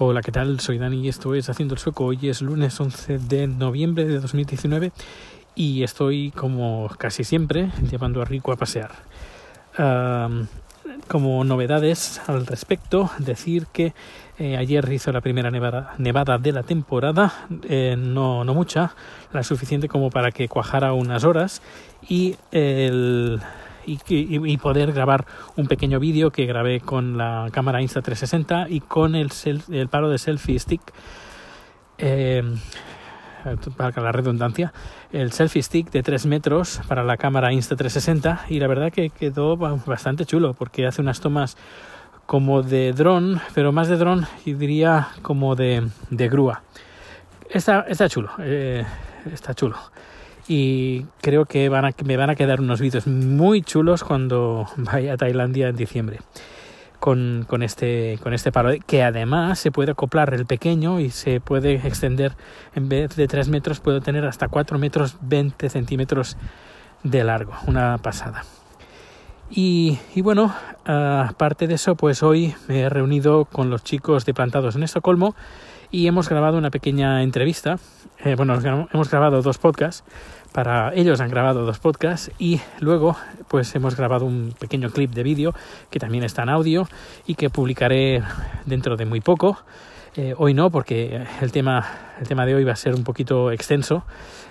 Hola, ¿qué tal? Soy Dani y esto es Haciendo el Sueco. Hoy es lunes 11 de noviembre de 2019 y estoy, como casi siempre, llevando a Rico a pasear. como novedades al respecto, decir que eh, ayer hizo la primera nevada, de la temporada, eh, no, no mucha, la suficiente como para que cuajara unas horas y el y, poder grabar un pequeño vídeo que grabé con la cámara Insta360 y con el, el paro de selfie stick. Eh, para la redundancia, el selfie stick de 3 metros para la cámara Insta360 y la verdad que quedó bastante chulo porque hace unas tomas como de dron, pero más de dron y diría como de, de grúa. Está, está chulo, eh, está chulo y creo que van a, me van a quedar unos vídeos muy chulos cuando vaya a Tailandia en diciembre con, con, este, con este paro que además se puede acoplar el pequeño y se puede extender en vez de 3 metros puedo tener hasta 4 metros 20 centímetros de largo. Una pasada. Y, y bueno aparte de eso pues hoy me he reunido con los chicos de Plantados en Estocolmo y hemos grabado una pequeña entrevista. Eh, bueno hemos grabado dos podcasts para ellos han grabado dos podcasts y luego pues hemos grabado un pequeño clip de vídeo que también está en audio y que publicaré dentro de muy poco. Eh, hoy no porque el tema el tema de hoy va a ser un poquito extenso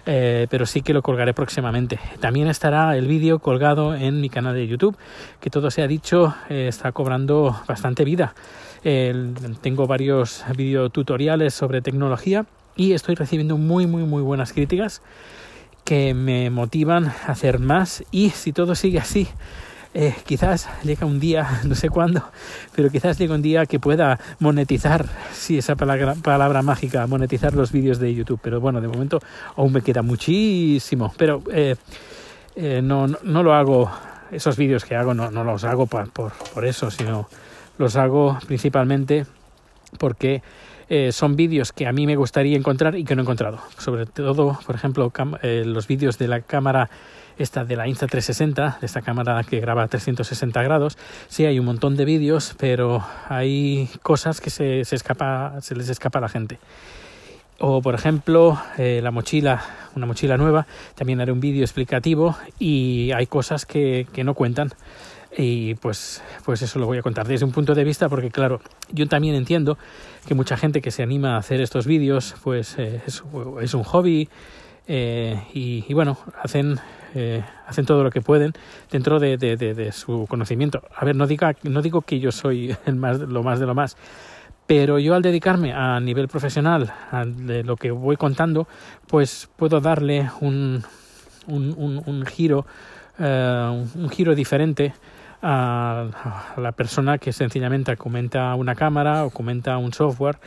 eh, pero sí que lo colgaré próximamente. También estará el vídeo colgado en mi canal de youtube que todo se ha dicho eh, está cobrando bastante vida. Tengo varios videotutoriales sobre tecnología y estoy recibiendo muy muy muy buenas críticas que me motivan a hacer más y si todo sigue así, eh, quizás llega un día, no sé cuándo, pero quizás llegue un día que pueda monetizar, sí, esa palabra, palabra mágica, monetizar los vídeos de YouTube. Pero bueno, de momento aún me queda muchísimo. Pero eh, eh, no, no, lo hago, esos vídeos que hago no, no los hago por, por eso, sino los hago principalmente porque eh, son vídeos que a mí me gustaría encontrar y que no he encontrado. Sobre todo, por ejemplo, eh, los vídeos de la cámara esta de la Insta360, de esta cámara que graba a 360 grados. Sí, hay un montón de vídeos, pero hay cosas que se, les escapa a la gente. O, por ejemplo, eh, la mochila, una mochila nueva, también haré un vídeo explicativo y hay cosas que no cuentan y pues, pues eso lo voy a contar desde un punto de vista porque claro, yo también entiendo que mucha gente que se anima a hacer estos vídeos pues eh, es, un hobby eh, y, bueno, hacen, eh, hacen todo lo que pueden dentro de, de, de, su conocimiento. A ver, no, diga, no digo que yo soy el más, lo más de lo más, pero yo al dedicarme a nivel profesional a de lo que voy contando, pues puedo darle un, un, un, un giro, un giro diferente a, la persona que sencillamente comenta una cámara o comenta un software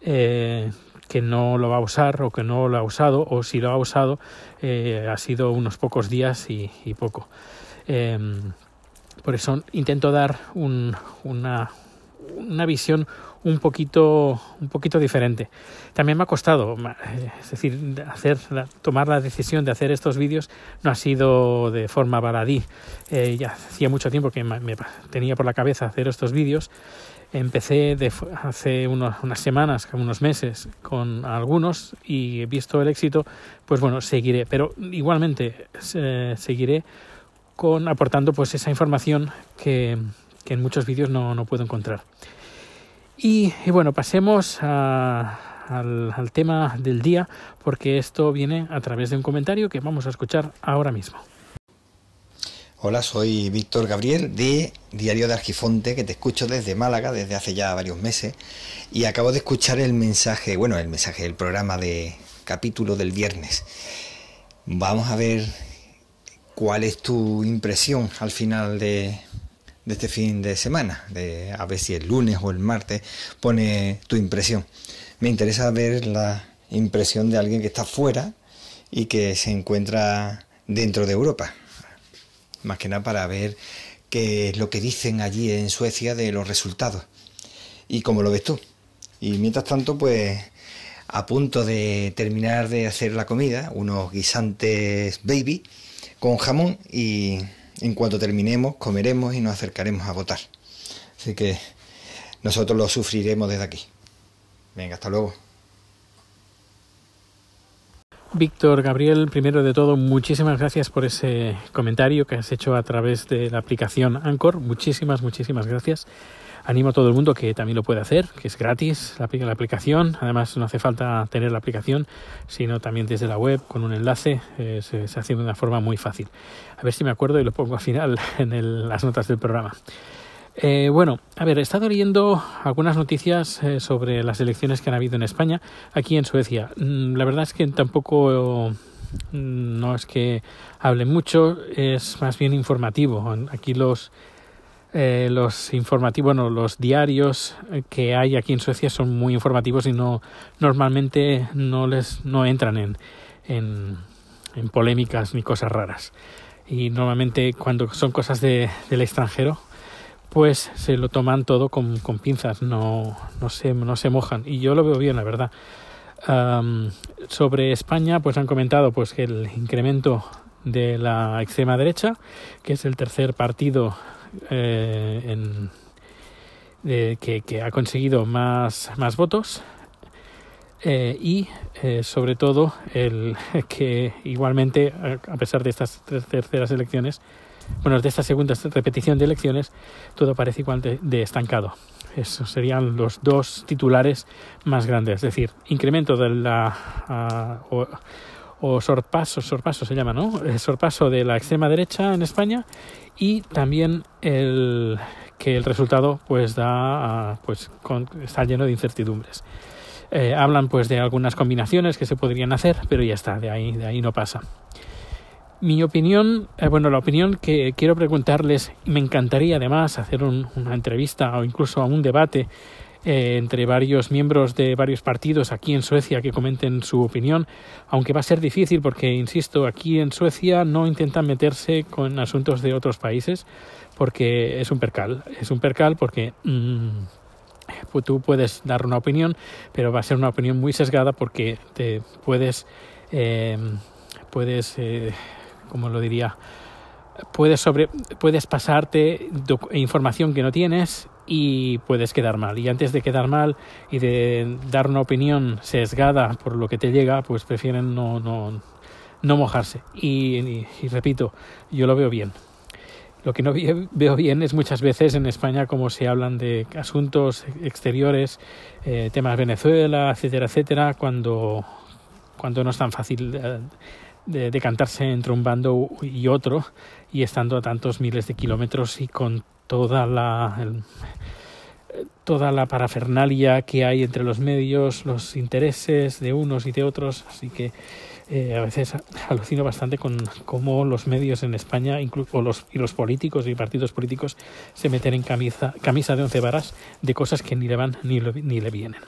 eh, que no lo va a usar o que no lo ha usado o si lo ha usado eh, ha sido unos pocos días y, poco. Em, por eso intento dar un, una, una visión un poquito, un poquito diferente. También me ha costado, es decir, hacer, tomar la decisión de hacer estos vídeos no ha sido de forma baladí. Eh, ya hacía mucho tiempo que me, tenía por la cabeza hacer estos vídeos. Empecé de, hace unas semanas, unos meses, con algunos y he visto el éxito, pues bueno, seguiré. Pero igualmente eh, seguiré con aportando pues esa información que, que en muchos vídeos no, no puedo encontrar. Y, bueno, pasemos al, tema del día, porque esto viene a través de un comentario que vamos a escuchar ahora mismo. Hola, soy Víctor Gabriel de Diario de Argifonte, que te escucho desde Málaga desde hace ya varios meses y acabo de escuchar el mensaje, bueno, el mensaje del programa de capítulo del viernes. Vamos a ver cuál es tu impresión al final de, de este fin de semana, de a ver si el lunes o el martes pone tu impresión. Me interesa ver la impresión de alguien que está fuera y que se encuentra dentro de Europa. Más que nada para ver qué es lo que dicen allí en Suecia de los resultados y cómo lo ves tú. Y mientras tanto, pues a punto de terminar de hacer la comida, unos guisantes baby con jamón y en cuanto terminemos, comeremos y nos acercaremos a votar. Así que nosotros lo sufriremos desde aquí. Venga, hasta luego. Víctor, Gabriel, primero de todo, muchísimas gracias por ese comentario que has hecho a través de la aplicación Anchor. Muchísimas, muchísimas gracias. Animo a todo el mundo que también lo puede hacer, que es gratis la, aplicación. Además, no hace falta tener la aplicación, sino también desde la web con un enlace. Eh, se, se, hace de una forma muy fácil. A ver si me acuerdo y lo pongo al final en el, las notas del programa. Eh, bueno, a ver, he estado leyendo algunas noticias eh, sobre las elecciones que han habido en España, aquí en Suecia. Mm, la verdad es que tampoco mm, no es que hable mucho, es más bien informativo. Aquí los eh, los informativos, bueno, los diarios que hay aquí en Suecia son muy informativos y no normalmente no les no entran en, en, en polémicas ni cosas raras. Y normalmente cuando son cosas de, del extranjero, pues se lo toman todo con, con pinzas, no, no, se, no se mojan. Y yo lo veo bien, la verdad. Um, sobre España, pues han comentado pues que el incremento de la extrema derecha, que es el tercer partido eh, que, ha conseguido más, más votos. Eh, y eh, sobre todo el que igualmente, a pesar de estas terceras elecciones, bueno, de esta segunda repetición de elecciones, todo parece igual de, estancado. Esos serían los dos titulares más grandes, es decir, incremento de la o, sorpaso, sorpaso se llama, ¿no? El sorpaso de la extrema derecha en España y también el que el resultado pues da uh, pues con, está lleno de incertidumbres. Eh, hablan pues de algunas combinaciones que se podrían hacer, pero ya está, de ahí, de ahí no pasa. Mi opinión, eh, bueno, la opinión que quiero preguntarles, me encantaría además hacer un, una entrevista o incluso un debate eh, entre varios miembros de varios partidos aquí en Suecia que comenten su opinión, aunque va a ser difícil porque, insisto, aquí en Suecia no intentan meterse con asuntos de otros países porque es un percal, es un percal porque mmm, tú puedes dar una opinión, pero va a ser una opinión muy sesgada porque te puedes, eh, puedes eh, como lo diría, puedes, sobre, puedes pasarte información que no tienes y puedes quedar mal. Y antes de quedar mal y de dar una opinión sesgada por lo que te llega, pues prefieren no, no, no mojarse. Y, y, repito, yo lo veo bien. Lo que no veo bien es muchas veces en España como se hablan de asuntos exteriores, eh, temas Venezuela, etcétera, etcétera, cuando, cuando no es tan fácil eh, de decantarse entre un bando y otro y estando a tantos miles de kilómetros y con toda la toda la parafernalia que hay entre los medios, los intereses de unos y de otros, así que eh, a veces alucino bastante con cómo los medios en España incluso los, y los políticos y partidos políticos se meten en camisa, camisa de once varas de cosas que ni le van ni le, ni le vienen.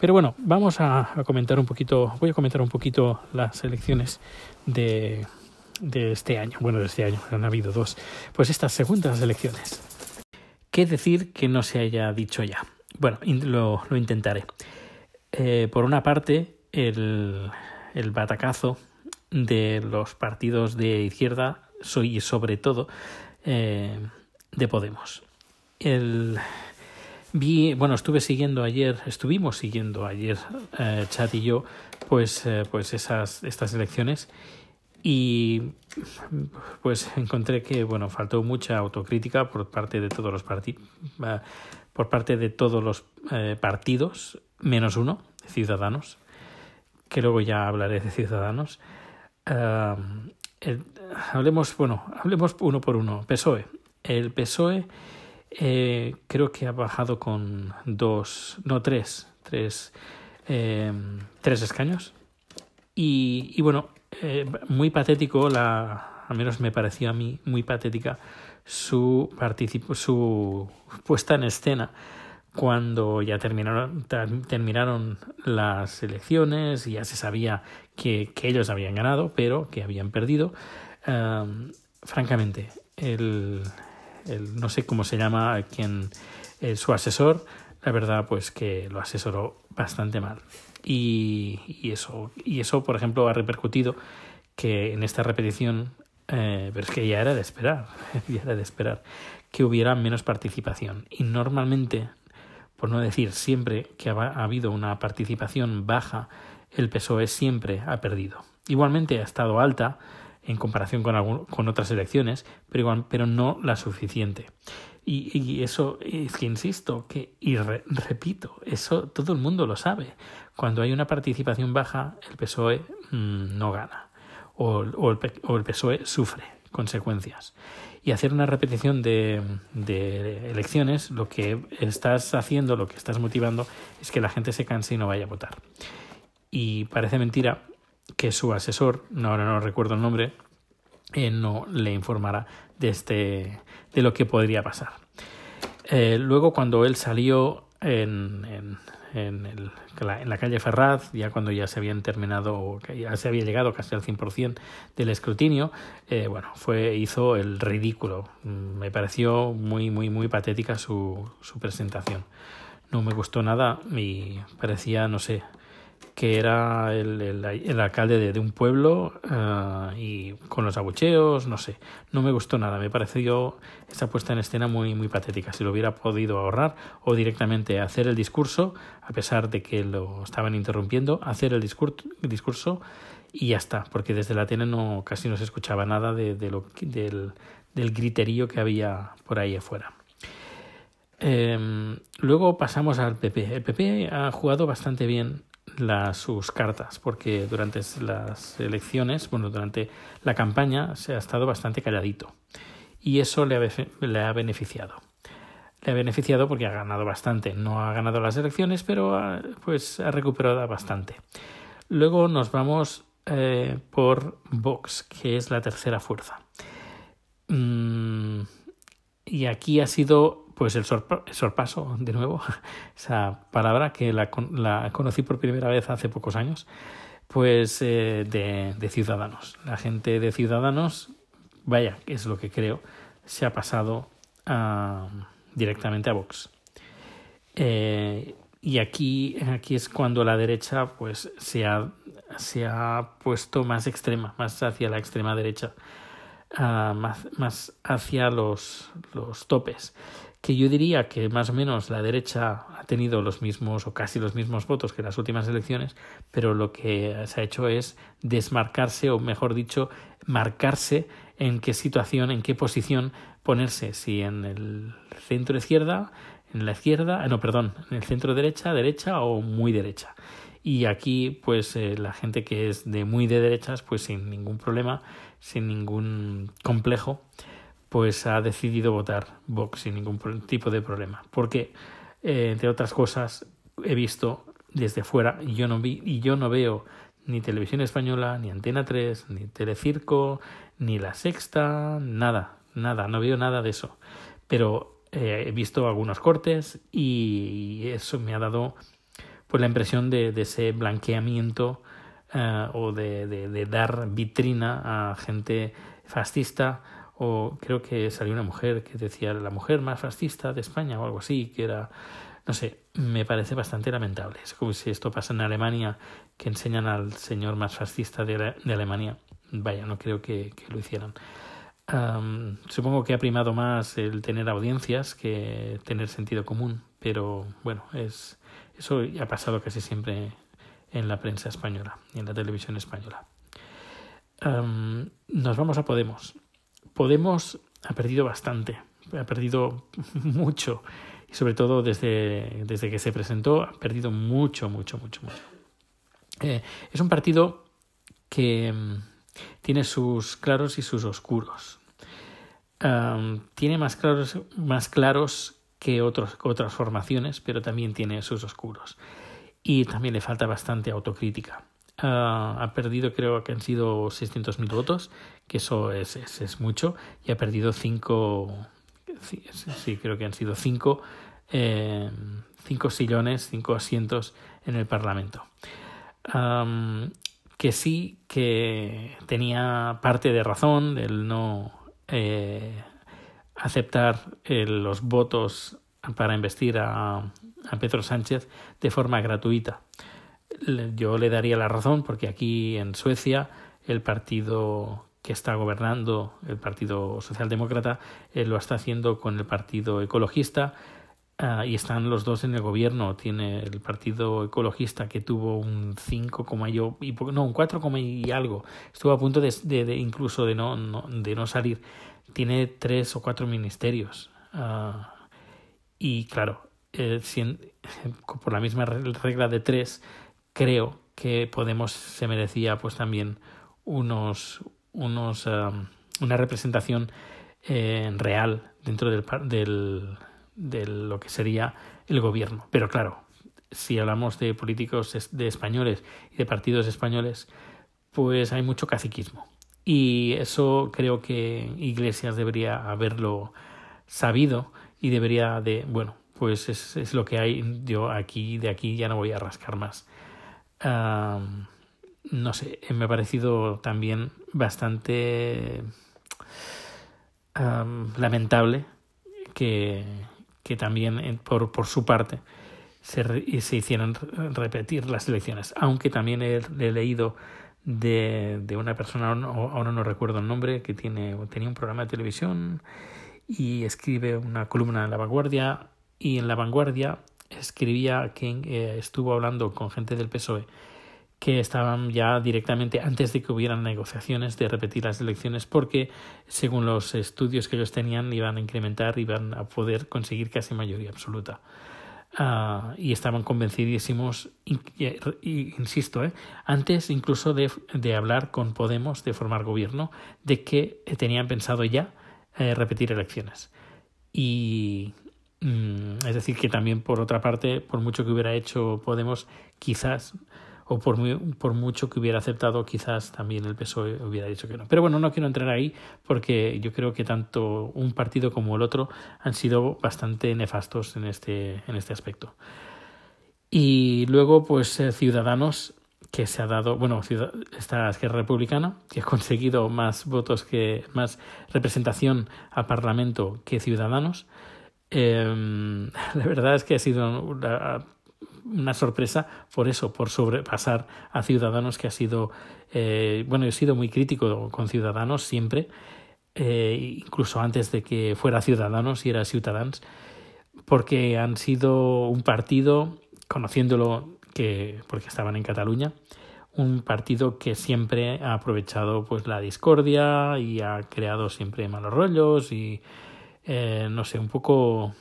Pero bueno, vamos a, a comentar un poquito, voy a comentar un poquito las elecciones de, de este año. Bueno, de este año, han habido dos. Pues estas segundas elecciones. ¿Qué decir que no se haya dicho ya? Bueno, lo, lo intentaré. Eh, por una parte, el, el batacazo de los partidos de izquierda y sobre todo eh, de Podemos. El, vi, bueno, estuve siguiendo ayer, estuvimos siguiendo ayer, eh, Chat y yo, pues, eh, pues esas, estas elecciones y pues encontré que bueno faltó mucha autocrítica por parte de todos los partidos por parte de todos los eh, partidos menos uno ciudadanos que luego ya hablaré de Ciudadanos. El, hablemos, bueno, hablemos uno por uno. PSOE. El PSOE eh, creo que ha bajado con dos, no tres, tres, eh, tres escaños. Y, y bueno, eh, muy patético, la, al menos me pareció a mí muy patética su, su puesta en escena cuando ya terminaron, terminaron las elecciones, ya se sabía que, que, ellos habían ganado, pero que habían perdido. Um, francamente, el, el, no sé cómo se llama quien, el, su asesor, la verdad, pues que lo asesoró bastante mal. Y, y, eso, y eso, por ejemplo, ha repercutido que en esta repetición, eh, pero es que ya era de esperar, ya era de esperar, que hubiera menos participación. Y normalmente por no decir siempre que ha, habido una participación baja, el PSOE siempre ha perdido. Igualmente ha estado alta en comparación con, con otras elecciones, pero, igual, pero no la suficiente. Y, eso es que insisto, que, y repito, eso todo el mundo lo sabe. Cuando hay una participación baja, el PSOE mm, no gana o, o, el, o, el, PSOE sufre consecuencias. Y hacer una repetición de, de, elecciones, lo que estás haciendo, lo que estás motivando, es que la gente se canse y no vaya a votar. Y parece mentira que su asesor, no, ahora no recuerdo el nombre, eh, no le informará de, este, de lo que podría pasar. Eh, luego, cuando él salió en, en, en, el, en, la calle Ferraz, ya cuando ya se habían terminado, ya se había llegado casi al 100% del escrutinio, eh, bueno, fue, hizo el ridículo. Me pareció muy, muy, muy patética su, su presentación. No me gustó nada y parecía, no sé, que era el, el, alcalde de, un pueblo uh, y con los abucheos, no sé, no me gustó nada, me pareció esa puesta en escena muy, muy patética, si lo hubiera podido ahorrar o directamente hacer el discurso, a pesar de que lo estaban interrumpiendo, hacer el discurso, discurso y ya está, porque desde la tele no, casi no se escuchaba nada de, de lo, del, del griterío que había por ahí afuera. Eh, luego pasamos al PP. El PP ha jugado bastante bien las, sus cartas, porque durante las elecciones, bueno, durante la campaña se ha estado bastante calladito y eso le ha, le ha beneficiado. Le ha beneficiado porque ha ganado bastante. No ha ganado las elecciones, pero ha, pues ha recuperado bastante. Luego nos vamos eh, por Vox, que es la tercera fuerza. Mm, y aquí ha sido pues el, sorpaso, de nuevo, esa palabra que la, conocí por primera vez hace pocos años, pues eh, de, Ciudadanos. La gente de Ciudadanos, vaya, es lo que creo, se ha pasado a, directamente a Vox. Eh, y aquí, aquí es cuando la derecha pues se ha, se ha puesto más extrema, más hacia la extrema derecha, uh, más, más hacia los, los topes que yo diría que más o menos la derecha ha tenido los mismos o casi los mismos votos que las últimas elecciones, pero lo que se ha hecho es desmarcarse o mejor dicho, marcarse en qué situación, en qué posición ponerse, si en el centro izquierda, en la izquierda, no, perdón, en el centro derecha, derecha o muy derecha. Y aquí, pues eh, la gente que es de muy de derechas, pues sin ningún problema, sin ningún complejo, pues ha decidido votar Vox sin ningún tipo de problema. Porque, eh, entre otras cosas, he visto desde fuera y yo no vi y yo no veo ni televisión española, ni Antena 3, ni Telecirco, ni La Sexta, nada, nada, no veo nada de eso. Pero eh, he visto algunos cortes y eso me ha dado pues la impresión de, de ese blanqueamiento uh, o de, de dar vitrina a gente fascista o creo que salió una mujer que decía la mujer más fascista de España o algo así, que era, no sé, me parece bastante lamentable. Es como si esto pasa en Alemania, que enseñan al señor más fascista de, Alemania. Vaya, no creo que, lo hicieran. Supongo que ha primado más el tener audiencias que tener sentido común, pero bueno, es eso ha pasado casi siempre en la prensa española y en la televisión española. Nos vamos a Podemos. Podemos ha perdido bastante, ha perdido mucho y sobre todo desde, desde que se presentó ha perdido mucho, mucho, mucho, mucho. Eh, es un partido que mm, tiene sus claros y sus oscuros. Tiene más claros, más claros que otros, otras formaciones, pero también tiene sus oscuros. Y también le falta bastante autocrítica. Uh, ha perdido, creo que han sido 600.000 votos, que eso es, es, mucho, y ha perdido 5, sí, creo que han sido 5 eh, cinco sillones, 5 asientos en el Parlamento. Que sí que tenía parte de razón el no eh, aceptar eh, los votos para investir a, a Pedro Sánchez de forma gratuita yo le daría la razón porque aquí en Suecia el partido que está gobernando, el Partido Socialdemócrata, eh, lo está haciendo con el Partido Ecologista Ah, y están los dos en el gobierno. Tiene el Partido Ecologista que tuvo un 5, y, no, un 4, y algo. Estuvo a punto de, incluso de no, no, de no salir. Tiene tres o cuatro ministerios. Ah, y claro, eh, por la misma regla de tres, creo que Podemos se merecía pues también unos, unos una representación eh, real dentro del, del, de lo que sería el gobierno. Pero claro, si hablamos de políticos de españoles y de partidos españoles, pues hay mucho caciquismo. Y eso creo que Iglesias debería haberlo sabido y debería de, bueno, pues es, es lo que hay. Yo aquí, de aquí ya no voy a rascar más. No sé, me ha parecido también bastante lamentable que, que también por, por su parte se, se hicieran repetir las elecciones. Aunque también he, leído de, de, una persona, ahora no recuerdo el nombre, que tiene, tenía un programa de televisión y escribe una columna en La Vanguardia y en La Vanguardia escribía que eh, estuvo hablando con gente del PSOE que estaban ya directamente antes de que hubieran negociaciones de repetir las elecciones porque según los estudios que ellos tenían iban a incrementar iban a poder conseguir casi mayoría absoluta. Uh, y estaban convencidísimos insisto eh, antes incluso de, de, hablar con Podemos de formar gobierno de que tenían pensado ya eh, repetir elecciones. Y es decir que también por otra parte por mucho que hubiera hecho Podemos quizás o por, por mucho que hubiera aceptado, quizás también el PSOE hubiera dicho que no. Pero bueno, no quiero entrar ahí porque yo creo que tanto un partido como el otro han sido bastante nefastos en este, en este aspecto. Y luego, pues eh, Ciudadanos, que se ha dado, bueno, esta Esquerra Republicana, que ha conseguido más votos que, más representación al Parlamento que Ciudadanos. Eh, la verdad es que ha sido una, una sorpresa por eso, por sobrepasar a Ciudadanos, que ha sido, eh, bueno, he sido muy crítico con Ciudadanos siempre, eh, incluso antes de que fuera Ciudadanos y era Ciutadans, porque han sido un partido, conociéndolo que, porque estaban en Cataluña, un partido que siempre ha aprovechado pues la discordia y ha creado siempre malos rollos y eh, no sé, un poco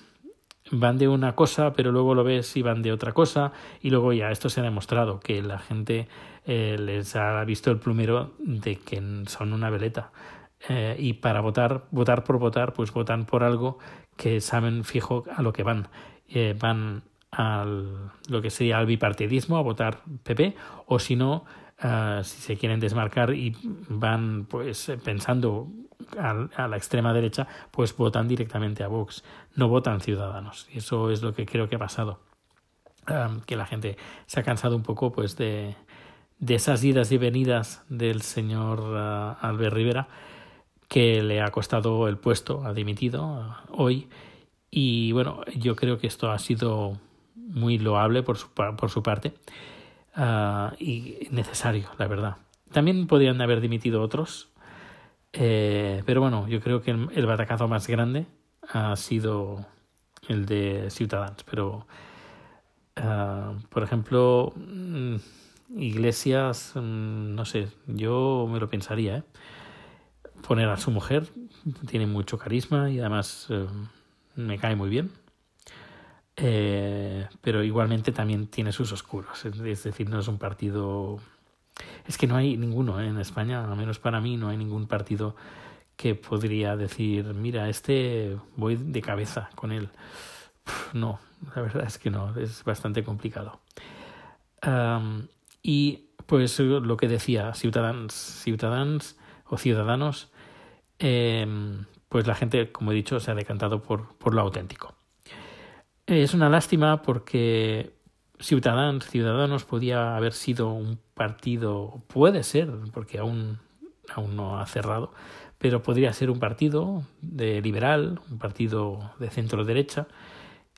van de una cosa, pero luego lo ves y van de otra cosa, y luego ya esto se ha demostrado que la gente eh, les ha visto el plumero de que son una veleta. Eh, y para votar, votar por votar, pues votan por algo que saben fijo a lo que van. Eh, van al lo que sería al bipartidismo, a votar PP, o si no, si se quieren desmarcar y van pues pensando a, la extrema derecha, pues votan directamente a Vox, no votan ciudadanos. Y eso es lo que creo que ha pasado. que la gente se ha cansado un poco pues de, de esas idas y venidas del señor uh, Albert Rivera, que le ha costado el puesto, ha dimitido uh, hoy. Y bueno, yo creo que esto ha sido muy loable por su, por su parte uh, y necesario, la verdad. También podrían haber dimitido otros, eh, pero bueno, yo creo que el, batacazo más grande ha sido el de Ciudadanos. Pero, uh, por ejemplo, mm, Iglesias, mm, no sé, yo me lo pensaría. ¿eh? Poner a su mujer, tiene mucho carisma y además eh, me cae muy bien. Eh, pero igualmente también tiene sus oscuros. Es decir, no es un partido es que no hay ninguno ¿eh? en España, al menos para mí, no hay ningún partido que podría decir, mira, este voy de cabeza con él. no, la verdad es que no, es bastante complicado. y pues lo que decía, ciudadanos, ciudadanos o ciudadanos, em, pues la gente, como he dicho, se ha decantado por, por lo auténtico. Es una lástima porque Ciudadanos, Ciudadanos podía haber sido un partido, puede ser, porque aún, aún no ha cerrado, pero podría ser un partido de liberal, un partido de centro derecha,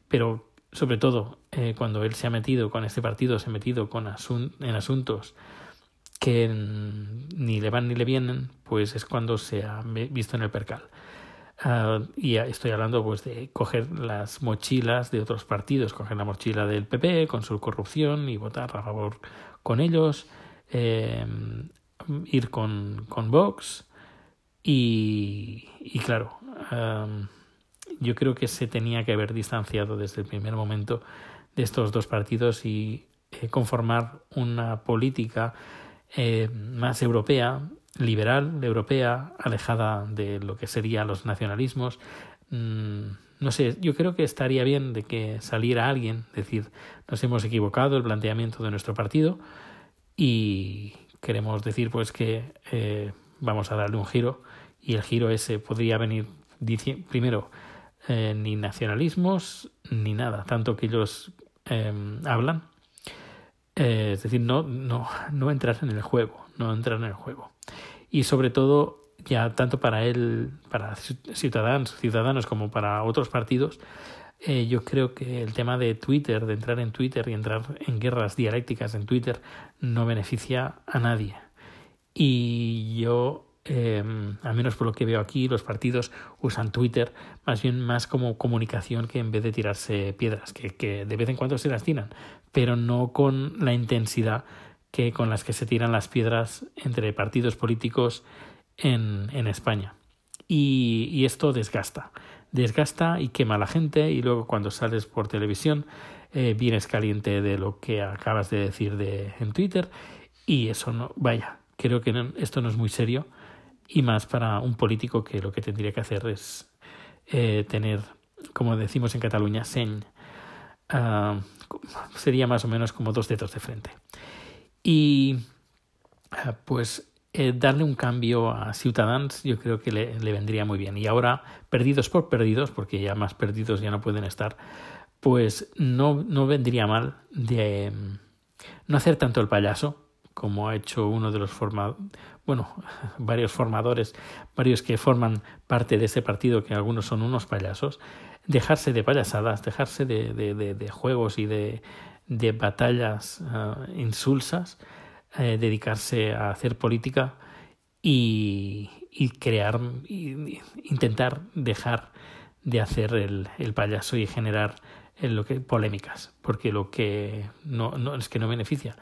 pero sobre todo eh, cuando él se ha metido con este partido, se ha metido con en asuntos que ni le van ni le vienen, pues es cuando se ha visto en el percal. Ah, y estoy hablando pues de coger las mochilas de otros partidos, coger la mochila del PP con su corrupción y votar a favor con ellos, eh, ir con, con Vox. Y, y claro, yo creo que se tenía que haber distanciado desde el primer momento de estos dos partidos y eh, conformar una política eh, más europea, liberal, europea, alejada de lo que serían los nacionalismos. Mm, no sé, yo creo que estaría bien de que saliera alguien, decir, nos hemos equivocado el planteamiento de nuestro partido y queremos decir pues que eh, vamos a darle un giro y el giro ese podría venir primero eh, ni nacionalismos ni nada, tanto que ellos em, hablan. Eh, es decir, no, no, no entrar en el juego, no entrar en el juego. Y sobre todo, ya tanto para él, para ciudadanos, ciudadanos como para otros partidos, eh, yo creo que el tema de Twitter, de entrar en Twitter y entrar en guerras dialécticas en Twitter, no beneficia a nadie. Y yo eh, al menos por lo que veo aquí, los partidos usan Twitter más bien más como comunicación que en vez de tirarse piedras, que, que de vez en cuando se las tiran, pero no con la intensidad que con las que se tiran las piedras entre partidos políticos en, España. Y, esto desgasta, desgasta y quema a la gente y luego cuando sales por televisión eh, vienes caliente de lo que acabas de decir de, en Twitter y eso no, vaya, creo que esto no es muy serio y más para un político que lo que tendría que hacer es eh, tener, como decimos en Cataluña. Ah, sería más o menos como dos dedos de frente. Y ah, pues eh, darle un cambio a Ciudadans yo creo que le, vendría muy bien. Y ahora, perdidos por perdidos, porque ya más perdidos ya no pueden estar, pues no, no vendría mal de mm, no hacer tanto el payaso, como ha hecho uno de los formadores, bueno, varios formadores, varios que forman parte de ese partido, que algunos son unos payasos, dejarse de payasadas, dejarse de, de, de, juegos y de, de batallas uh, insulsas, eh, dedicarse a hacer política y, y crear, y, intentar dejar de hacer el, el payaso y generar lo que polémicas, porque lo que no, no es que no beneficia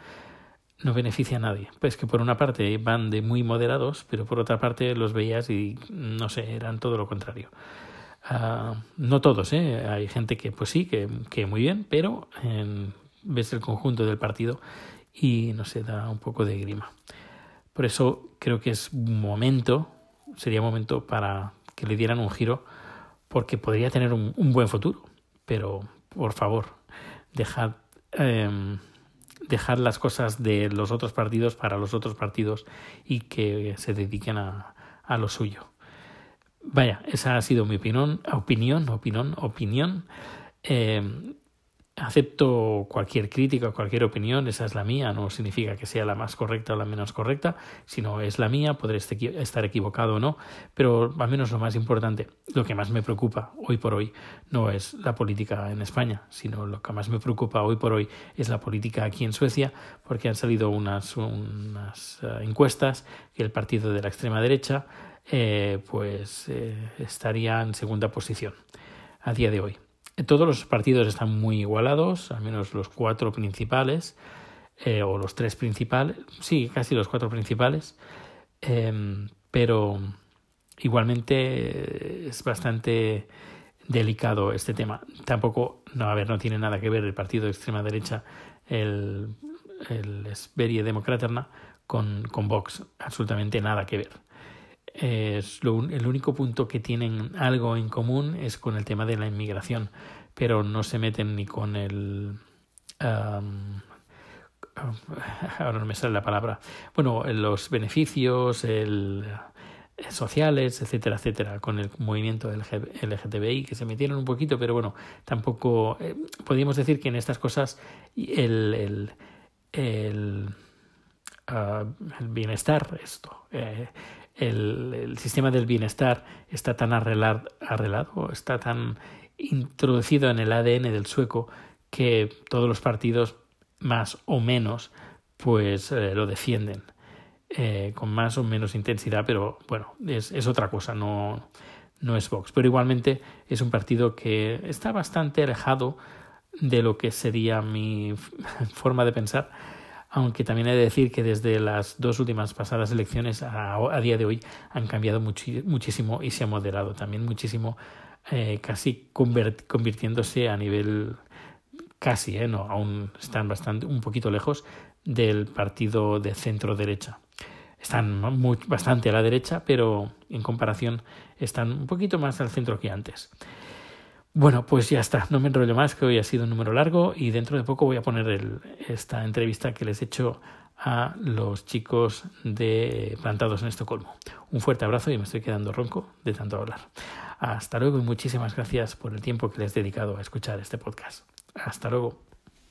no beneficia a nadie. Pues que por una parte van de muy moderados, pero por otra parte los veías y no sé, eran todo lo contrario. Uh, no todos, ¿eh? hay gente que pues sí, que, que muy bien, pero en, ves el conjunto del partido y no sé, da un poco de grima. Por eso creo que es momento, sería momento para que le dieran un giro, porque podría tener un, buen futuro, pero por favor, dejad... Eh, dejar las cosas de los otros partidos para los otros partidos y que se dediquen a, a lo suyo. Vaya, esa ha sido mi opinión, opinión, opinión, opinión. Eh, acepto cualquier crítica cualquier opinión, esa es la mía, no significa que sea la más correcta o la menos correcta, sino es la mía, podré estar equivocado o no, pero al menos lo más importante, lo que más me preocupa hoy por hoy no es la política en España, sino lo que más me preocupa hoy por hoy es la política aquí en Suecia, porque han salido unas, unas uh, encuestas que el partido de la extrema derecha eh, pues eh, estaría en segunda posición a día de hoy. Todos los partidos están muy igualados, al menos los cuatro principales, eh, o los tres principales, sí, casi los cuatro principales, eh, pero igualmente es bastante delicado este tema. Tampoco, no, a ver, no tiene nada que ver el partido de extrema derecha, el, el Sverige Democraterna, con, con Vox, absolutamente nada que ver es lo, el único punto que tienen algo en común es con el tema de la inmigración, pero no se meten ni con el... Um, ahora no me sale la palabra. Bueno, los beneficios el, sociales, etcétera, etcétera, con el movimiento LGTBI, que se metieron un poquito, pero bueno, tampoco... Eh, podríamos decir que en estas cosas el, el, el, uh, el bienestar, esto... Eh, el, el sistema del bienestar está tan arreglado, arreglado, está tan introducido en el ADN del sueco que todos los partidos más o menos pues eh, lo defienden eh, con más o menos intensidad pero bueno es, es otra cosa no no es Vox. Pero igualmente es un partido que está bastante alejado de lo que sería mi forma de pensar, aunque también he de decir que desde las dos últimas pasadas elecciones a, día de hoy han cambiado muchísimo y se ha moderado también muchísimo, eh, casi convirtiéndose a nivel casi, eh, no, aún están bastante un poquito lejos del partido de centro derecha. Están bastante a la derecha, pero en comparación están un poquito más al centro que antes. Bueno, pues ya está, no me enrollo más, que hoy ha sido un número largo y dentro de poco voy a poner esta entrevista que les he hecho a los chicos de Plantados en Estocolmo. Un fuerte abrazo y me estoy quedando ronco de tanto hablar. Hasta luego y muchísimas gracias por el tiempo que les he dedicado a escuchar este podcast. Hasta luego.